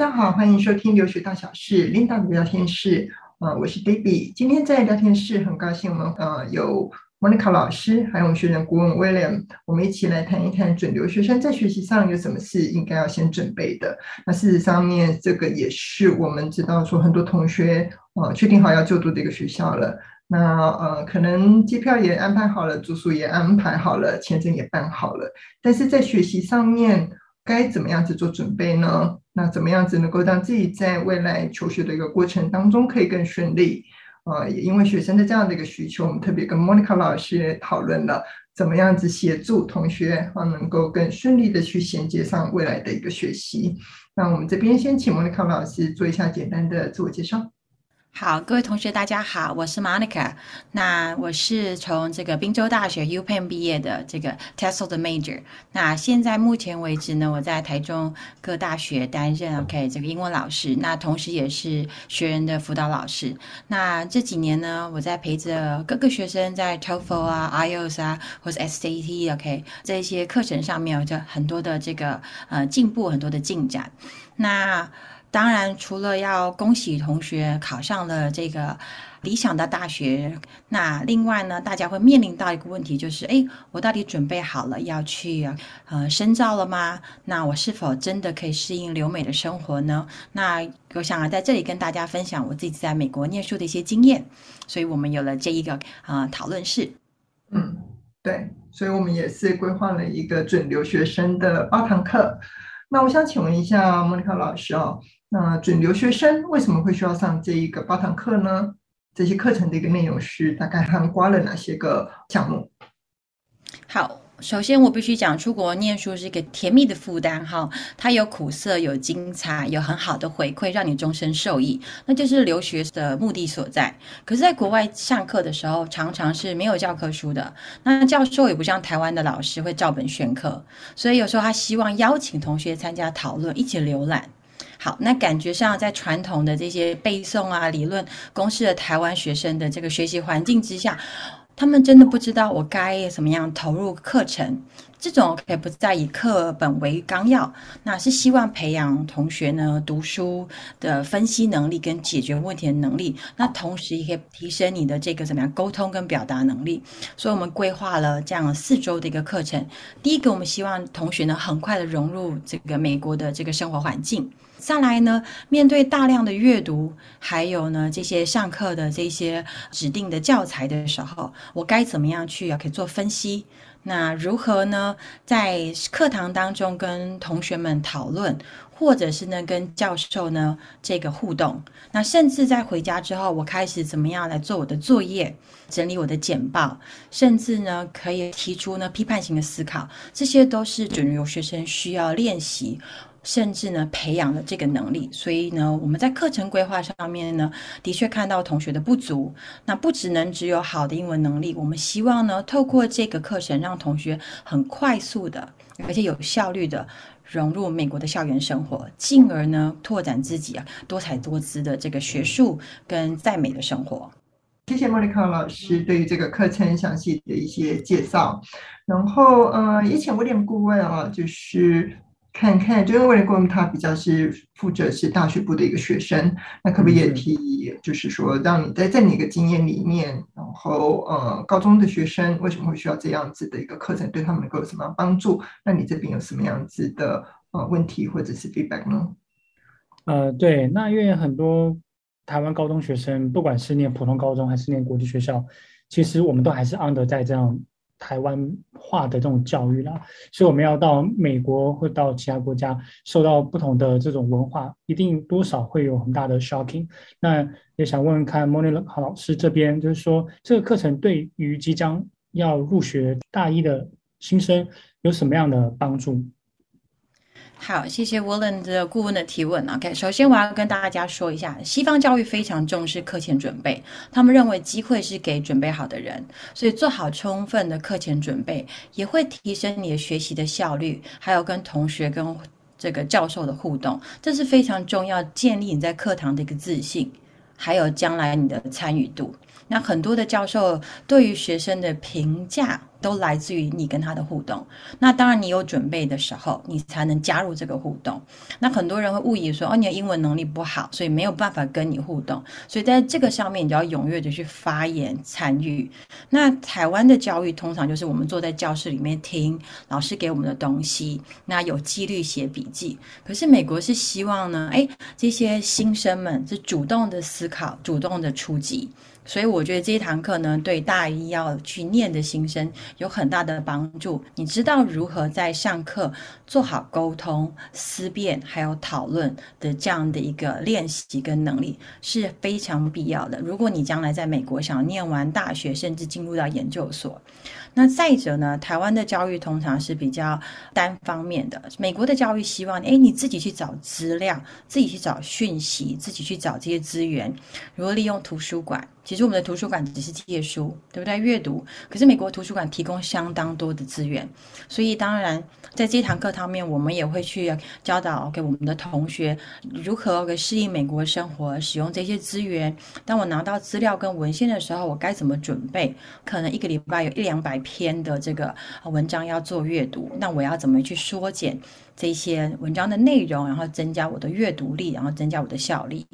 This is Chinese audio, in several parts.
大家好，欢迎收听留学大小事，Linda 的聊天室。呃，我是 Debbie。今天在聊天室，很高兴我们呃有 Monica 老师，还有我们学生顾问 William，我们一起来谈一谈准留学生在学习上有什么事应该要先准备的。那事实上面，这个也是我们知道说很多同学呃确定好要就读的一个学校了。那呃，可能机票也安排好了，住宿也安排好了，签证也办好了，但是在学习上面该怎么样子做准备呢？那怎么样子能够让自己在未来求学的一个过程当中可以更顺利？呃，也因为学生的这样的一个需求，我们特别跟 Monica 老师讨论了怎么样子协助同学啊，能够更顺利的去衔接上未来的一个学习。那我们这边先请 Monica 老师做一下简单的自我介绍。好，各位同学，大家好，我是 Monica。那我是从这个宾州大学 UPenn 毕业的这个 TESOL 的 major。那现在目前为止呢，我在台中各大学担任 OK 这个英文老师，那同时也是学员的辅导老师。那这几年呢，我在陪着各个学生在 TOEFL 啊、IELTS 啊，或是 SAT OK 这些课程上面有着很多的这个呃进步，很多的进展。那当然，除了要恭喜同学考上了这个理想的大学，那另外呢，大家会面临到一个问题，就是，哎，我到底准备好了要去呃深造了吗？那我是否真的可以适应留美的生活呢？那我想啊，在这里跟大家分享我自己在美国念书的一些经验，所以我们有了这一个、呃、讨论室。嗯，对，所以我们也是规划了一个准留学生的八堂课。那我想请问一下莫妮卡老师哦。那准留学生为什么会需要上这一个八堂课呢？这些课程的一个内容是大概涵盖了哪些个项目？好，首先我必须讲，出国念书是一个甜蜜的负担哈，它有苦涩，有精彩，有很好的回馈，让你终身受益，那就是留学的目的所在。可是，在国外上课的时候，常常是没有教科书的，那教授也不像台湾的老师会照本宣科，所以有时候他希望邀请同学参加讨论，一起浏览。好，那感觉上在传统的这些背诵啊、理论公式的台湾学生的这个学习环境之下，他们真的不知道我该怎么样投入课程。这种可以不再以课本为纲要，那是希望培养同学呢读书的分析能力跟解决问题的能力。那同时也可以提升你的这个怎么样沟通跟表达能力。所以我们规划了这样四周的一个课程。第一个，我们希望同学呢很快的融入这个美国的这个生活环境。再来呢，面对大量的阅读，还有呢这些上课的这些指定的教材的时候，我该怎么样去要可以做分析？那如何呢，在课堂当中跟同学们讨论，或者是呢跟教授呢这个互动？那甚至在回家之后，我开始怎么样来做我的作业，整理我的简报，甚至呢可以提出呢批判性的思考，这些都是准留学生需要练习。甚至呢，培养了这个能力，所以呢，我们在课程规划上面呢，的确看到同学的不足。那不只能只有好的英文能力，我们希望呢，透过这个课程，让同学很快速的，而且有效率的融入美国的校园生活，进而呢，拓展自己啊多彩多姿的这个学术跟在美的生活。谢谢莫妮卡老师对于这个课程详细的一些介绍。然后，呃，以前我点顾问啊，就是。看看，就因为郭他比较是负责是大学部的一个学生，那可不可以也提，就是说让你在在你的经验里面，然后呃，高中的学生为什么会需要这样子的一个课程，对他们能够有什么样帮助？那你这边有什么样子的呃问题或者是 feedback 呢？呃，对，那因为很多台湾高中学生，不管是念普通高中还是念国际学校，其实我们都还是 under 在这样。台湾化的这种教育啦，所以我们要到美国或到其他国家，受到不同的这种文化，一定多少会有很大的 shocking。那也想问问看 Monica 老师这边，就是说这个课程对于即将要入学大一的新生有什么样的帮助？好，谢谢 Willen 的顾问的提问。OK，首先我要跟大家说一下，西方教育非常重视课前准备，他们认为机会是给准备好的人，所以做好充分的课前准备，也会提升你的学习的效率，还有跟同学跟这个教授的互动，这是非常重要，建立你在课堂的一个自信，还有将来你的参与度。那很多的教授对于学生的评价都来自于你跟他的互动。那当然，你有准备的时候，你才能加入这个互动。那很多人会误以为说，哦，你的英文能力不好，所以没有办法跟你互动。所以在这个上面，你就要踊跃的去发言参与。那台湾的教育通常就是我们坐在教室里面听老师给我们的东西，那有纪律写笔记。可是美国是希望呢，诶，这些新生们是主动的思考，主动的出击。所以我觉得这一堂课呢，对大一要去念的新生有很大的帮助。你知道如何在上课做好沟通、思辨还有讨论的这样的一个练习跟能力是非常必要的。如果你将来在美国想念完大学，甚至进入到研究所。那再者呢，台湾的教育通常是比较单方面的，美国的教育希望，诶，你自己去找资料，自己去找讯息，自己去找这些资源，如何利用图书馆。其实我们的图书馆只是借书，对不对？阅读。可是美国图书馆提供相当多的资源，所以当然在这堂课上面，我们也会去教导给我们的同学如何给适应美国生活，使用这些资源。当我拿到资料跟文献的时候，我该怎么准备？可能一个礼拜有一两百篇的这个文章要做阅读，那我要怎么去缩减？这些文章的内容，然后增加我的阅读力，然后增加我的效力。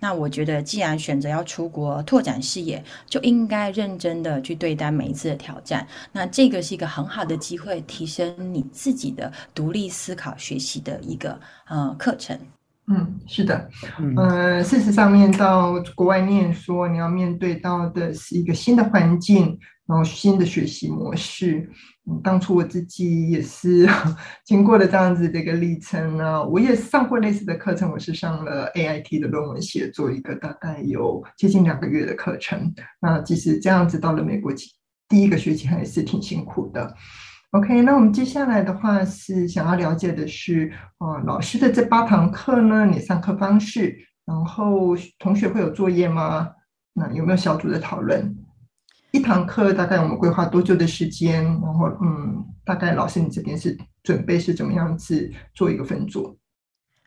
那我觉得，既然选择要出国拓展视野，就应该认真的去对待每一次的挑战。那这个是一个很好的机会，提升你自己的独立思考、学习的一个呃课程。嗯，是的，嗯、呃，事实上面到国外念书，你要面对到的是一个新的环境，然后新的学习模式。当初我自己也是 经过了这样子的一个历程呢，我也上过类似的课程，我是上了 AIT 的论文写作一个大概有接近两个月的课程。那即使这样子到了美国，第一个学期还是挺辛苦的。OK，那我们接下来的话是想要了解的是，呃，老师的这八堂课呢，你上课方式，然后同学会有作业吗？那有没有小组的讨论？一堂课大概我们规划多久的时间？然后，嗯，大概老师你这边是准备是怎么样子做一个分组？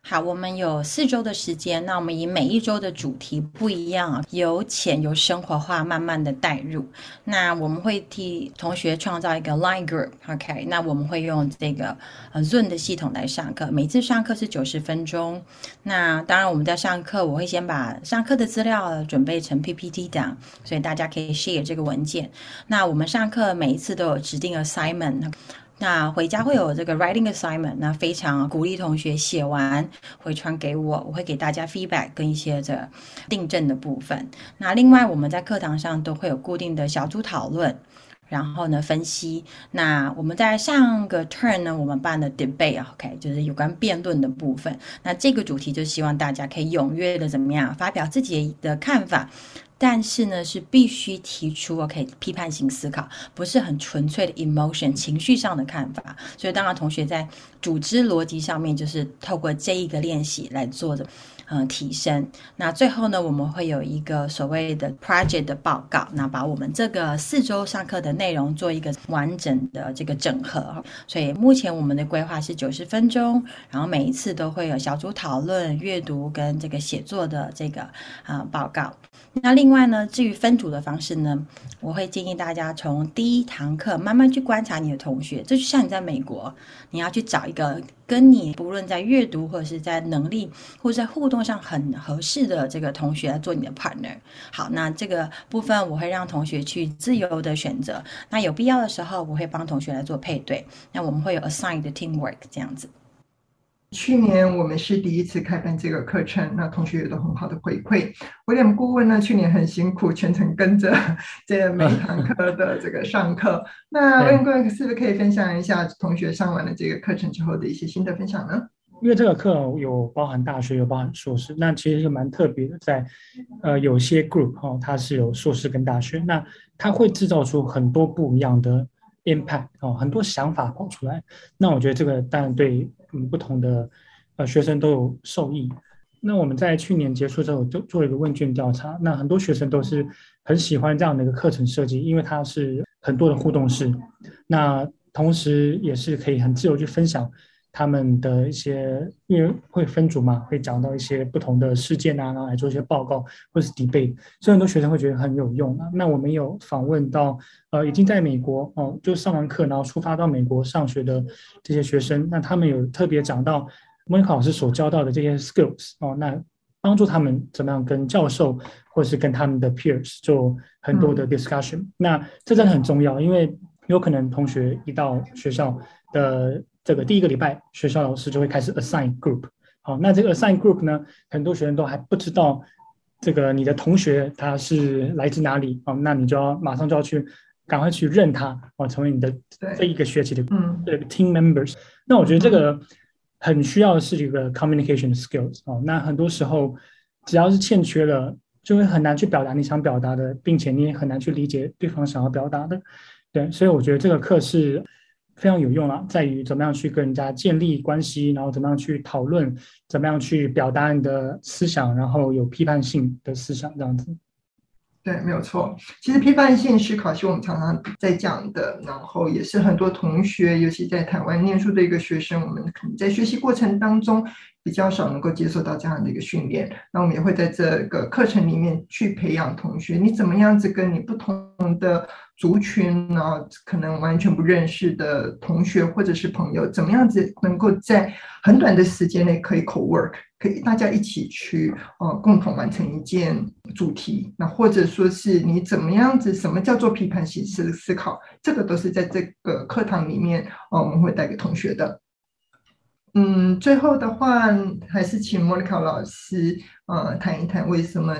好，我们有四周的时间，那我们以每一周的主题不一样，由浅由生活化，慢慢的带入。那我们会替同学创造一个 Line Group，OK？那我们会用这个呃 Zoom 的系统来上课，每次上课是九十分钟。那当然我们在上课，我会先把上课的资料准备成 PPT 档，所以大家可以 share 这个文件。那我们上课每一次都有指定 assignment。那回家会有这个 writing assignment，那非常鼓励同学写完回传给我，我会给大家 feedback 跟一些这订正的部分。那另外我们在课堂上都会有固定的小组讨论，然后呢分析。那我们在上个 turn 呢，我们办的 debate，OK，就是有关辩论的部分。那这个主题就希望大家可以踊跃的怎么样发表自己的看法。但是呢，是必须提出 OK 批判性思考，不是很纯粹的 emotion 情绪上的看法。所以，当然同学在组织逻辑上面，就是透过这一个练习来做的，嗯，提升。那最后呢，我们会有一个所谓的 project 的报告，那把我们这个四周上课的内容做一个完整的这个整合。所以，目前我们的规划是九十分钟，然后每一次都会有小组讨论、阅读跟这个写作的这个啊报告。那另外呢，至于分组的方式呢，我会建议大家从第一堂课慢慢去观察你的同学。这就像你在美国，你要去找一个跟你不论在阅读或者是在能力或者在互动上很合适的这个同学来做你的 partner。好，那这个部分我会让同学去自由的选择。那有必要的时候，我会帮同学来做配对。那我们会有 assigned teamwork 这样子。去年我们是第一次开办这个课程，那同学有都很好的回馈。威廉顾问呢，去年很辛苦，全程跟着这每一堂课的这个上课。那威廉顾问是不是可以分享一下同学上完了这个课程之后的一些心得分享呢？因为这个课有包含大学，有包含硕士，那其实是蛮特别的，在呃有些 group 哈、哦，它是有硕士跟大学，那它会制造出很多不一样的 impact 哦，很多想法跑出来。那我觉得这个当然对。嗯，不同的呃学生都有受益。那我们在去年结束之后，就做了一个问卷调查。那很多学生都是很喜欢这样的一个课程设计，因为它是很多的互动式。那同时也是可以很自由去分享他们的一些，因为会分组嘛，会讲到一些不同的事件啊，然后来做一些报告或者是 debate，所以很多学生会觉得很有用啊。那我们有访问到，呃，已经在美国哦，就上完课然后出发到美国上学的这些学生，那他们有特别讲到莫妮卡老师所教到的这些 skills 哦，那帮助他们怎么样跟教授或者是跟他们的 peers 做很多的 discussion，嗯。那这真的很重要，因为有可能同学一到学校的。这个第一个礼拜，学校老师就会开始 assign group。好，那这个 assign group 呢，很多学生都还不知道这个你的同学他是来自哪里。哦，那你就要马上就要去赶快去认他，哦，成为你的这一个学期的嗯这个 team members。那我觉得这个很需要的是一个 communication skills。哦，那很多时候只要是欠缺了，就会很难去表达你想表达的，并且你也很难去理解对方想要表达的。对，所以我觉得这个课是。非常有用啊，在于怎么样去跟人家建立关系，然后怎么样去讨论，怎么样去表达你的思想，然后有批判性的思想这样子。对，没有错。其实批判性思考是我们常常在讲的，然后也是很多同学，尤其在台湾念书的一个学生，我们可能在学习过程当中比较少能够接受到这样的一个训练。那我们也会在这个课程里面去培养同学，你怎么样子跟你不同的族群啊，可能完全不认识的同学或者是朋友，怎么样子能够在很短的时间内可以 co-work，可以大家一起去呃共同完成一件主题，那或者说是你怎么样子，什么叫做批判性思思考，这个都是在这个课堂里面呃我们会带给同学的。嗯，最后的话还是请莫妮卡老师呃谈一谈为什么。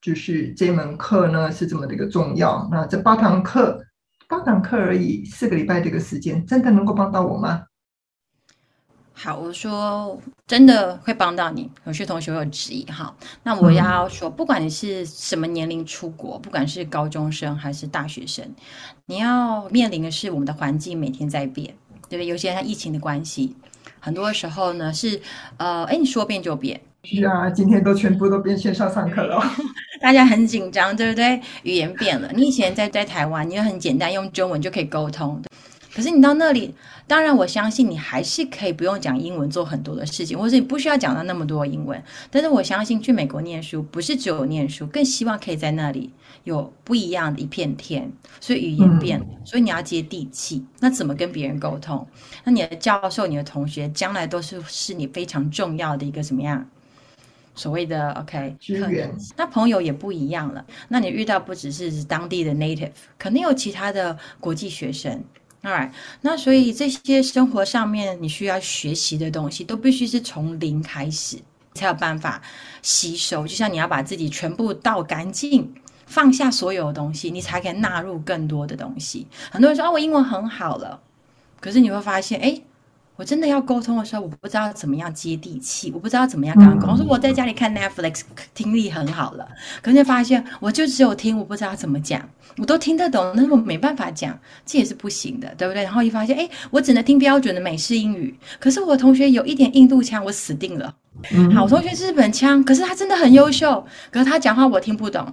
就是这门课呢是这么的一个重要。那这八堂课，八堂课而已，四个礼拜这个时间，真的能够帮到我吗？好，我说真的会帮到你。有些同学会有质疑哈。那我要说，不管你是什么年龄出国，不管是高中生还是大学生，你要面临的是我们的环境每天在变，对不对？尤其像疫情的关系，很多时候呢是呃，哎，你说变就变。是啊，今天都全部都变线上上课了。大家很紧张，对不对？语言变了。你以前在在台湾，你就很简单用中文就可以沟通。可是你到那里，当然我相信你还是可以不用讲英文做很多的事情，或者你不需要讲到那么多英文。但是我相信去美国念书不是只有念书，更希望可以在那里有不一样的一片天。所以语言变了，嗯，所以你要接地气。那怎么跟别人沟通？那你的教授、你的同学将来都是是你非常重要的一个什么样？所谓的 OK 资源，那朋友也不一样了。那你遇到不只是当地的 native，肯定有其他的国际学生。Alright，那所以这些生活上面你需要学习的东西，都必须是从零开始，才有办法吸收。就像你要把自己全部倒干净，放下所有的东西，你才可以纳入更多的东西。很多人说哦，我英文很好了，可是你会发现，诶。我真的要沟通的时候，我不知道怎么样接地气，我不知道怎么样跟他沟通。我说我在家里看 Netflix，听力很好了，可是发现我就只有听，我不知道怎么讲。我都听得懂，但是我没办法讲，这也是不行的，对不对？然后一发现，哎，我只能听标准的美式英语，可是我同学有一点印度腔，我死定了。好，我同学是日本腔，可是他真的很优秀，可是他讲话我听不懂。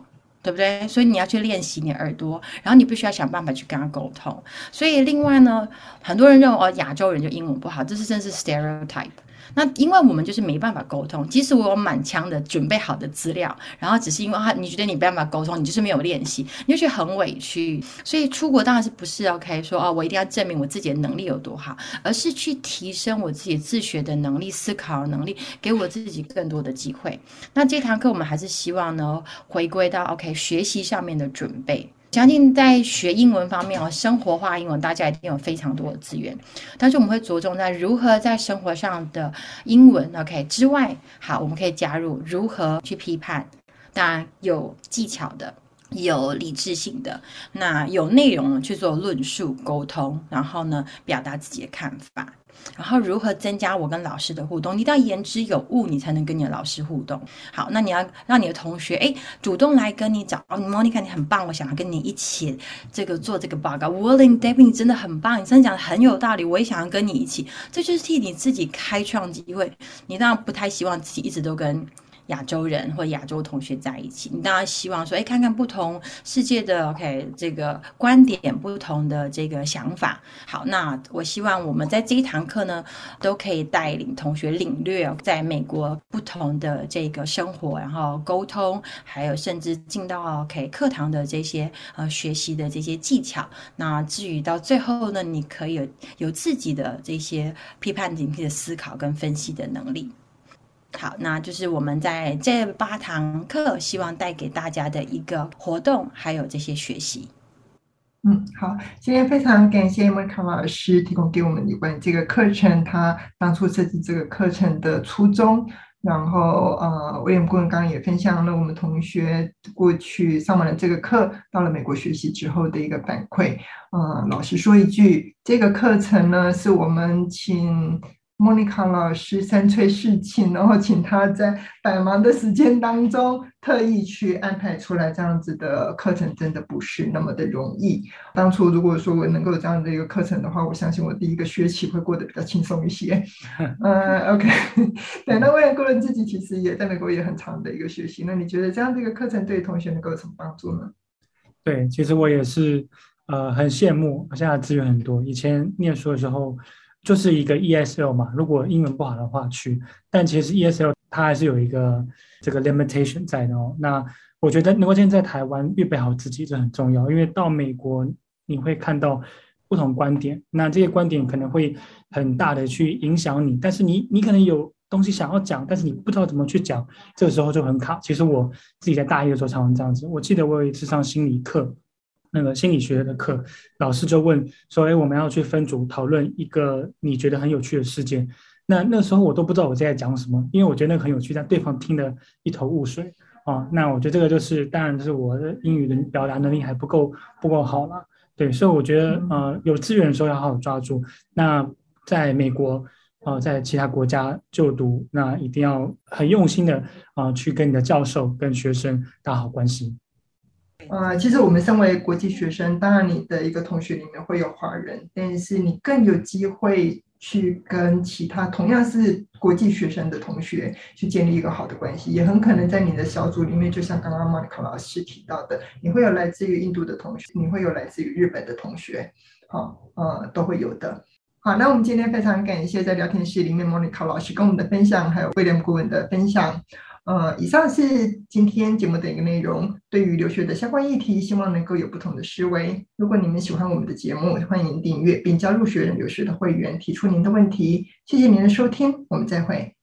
对不对？所以你要去练习你耳朵，然后你必须要想办法去跟他沟通。所以另外呢，很多人认为哦，亚洲人就英文不好，这是真是 stereotype。那因为我们就是没办法沟通，即使我有满腔的准备好的资料，然后只是因为他你觉得你没办法沟通，你就是没有练习，你就觉得很委屈。所以出国当然是不是 OK 说哦，我一定要证明我自己的能力有多好，而是去提升我自己自学的能力、思考的能力，给我自己更多的机会。那这堂课我们还是希望呢，回归到 OK 学习上面的准备。相信在学英文方面哦，生活化英文，大家一定有非常多的资源。但是我们会着重在如何在生活上的英文，OK 之外，好，我们可以加入如何去批判，当然有技巧的，有理智性的，那有内容去做论述沟通，然后呢，表达自己的看法。然后如何增加我跟老师的互动？你一定要言之有物，你才能跟你的老师互动。好，那你要让你的同学哎主动来跟你找哦，Monica 你很棒，我想要跟你一起这个做这个报告。Willing David 你真的很棒，你真的讲的很有道理，我也想要跟你一起。这就是替你自己开创机会。你当然不太希望自己一直都跟亚洲人或亚洲同学在一起。你当然希望说，哎，看看不同世界的 OK 这个观点，不同的这个想法。好，那我希望我们在这一堂课呢，都可以带领同学领略在美国不同的这个生活，然后沟通，还有甚至进到 OK 课堂的这些呃学习的这些技巧。那至于到最后呢，你可以有有自己的这些批判警惕的思考跟分析的能力。好，那就是我们在这八堂课希望带给大家的一个活动，还有这些学习。嗯，好，今天非常感谢莫妮卡老师提供给我们有关这个课程，他当初设计这个课程的初衷。然后，呃，威廉顾问刚刚也分享了我们同学过去上完了这个课，到了美国学习之后的一个反馈。呃，老实说一句，这个课程呢，是我们请。莫妮卡老师三催四请，然后请他在百忙的时间当中特意去安排出来这样子的课程，真的不是那么的容易。当初如果说我能够有这样的一个课程的话，我相信我第一个学期会过得比较轻松一些。嗯、uh,，OK，对，那威廉顾问自己其实也在美国也很长的一个学习。那你觉得这样的一个课程对同学能够有什么帮助呢？对，其实我也是呃很羡慕，现在资源很多。以前念书的时候。就是一个 ESL 嘛，如果英文不好的话去，但其实 ESL 它还是有一个这个 limitation 在的哦。那我觉得能够先在台湾预备好自己，这很重要，因为到美国你会看到不同观点，那这些观点可能会很大的去影响你，但是你你可能有东西想要讲，但是你不知道怎么去讲，这个时候就很卡。其实我自己在大一的时候常常这样子，我记得我有一次上心理课。那个心理学的课，老师就问说：“哎，我们要去分组讨论一个你觉得很有趣的事件。”那那时候我都不知道我在讲什么，因为我觉得那个很有趣，但对方听得一头雾水啊。那我觉得这个就是，当然就是我的英语的表达能力还不够不够好了。对，所以我觉得呃，有资源的时候要好好抓住。那在美国啊、呃，在其他国家就读，那一定要很用心的啊、呃，去跟你的教授跟学生打好关系。呃，其实我们身为国际学生，当然你的一个同学里面会有华人，但是你更有机会去跟其他同样是国际学生的同学去建立一个好的关系，也很可能在你的小组里面，就像刚刚莫妮卡老师提到的，你会有来自于印度的同学，你会有来自于日本的同学，好，呃，都会有的。好，那我们今天非常感谢在聊天室里面莫妮卡老师跟我们的分享，还有 William 顾问的分享。呃，以上是今天节目的一个内容。对于留学的相关议题，希望能够有不同的思维。如果你们喜欢我们的节目，欢迎订阅并加入学人留学的会员，提出您的问题。谢谢您的收听，我们再会。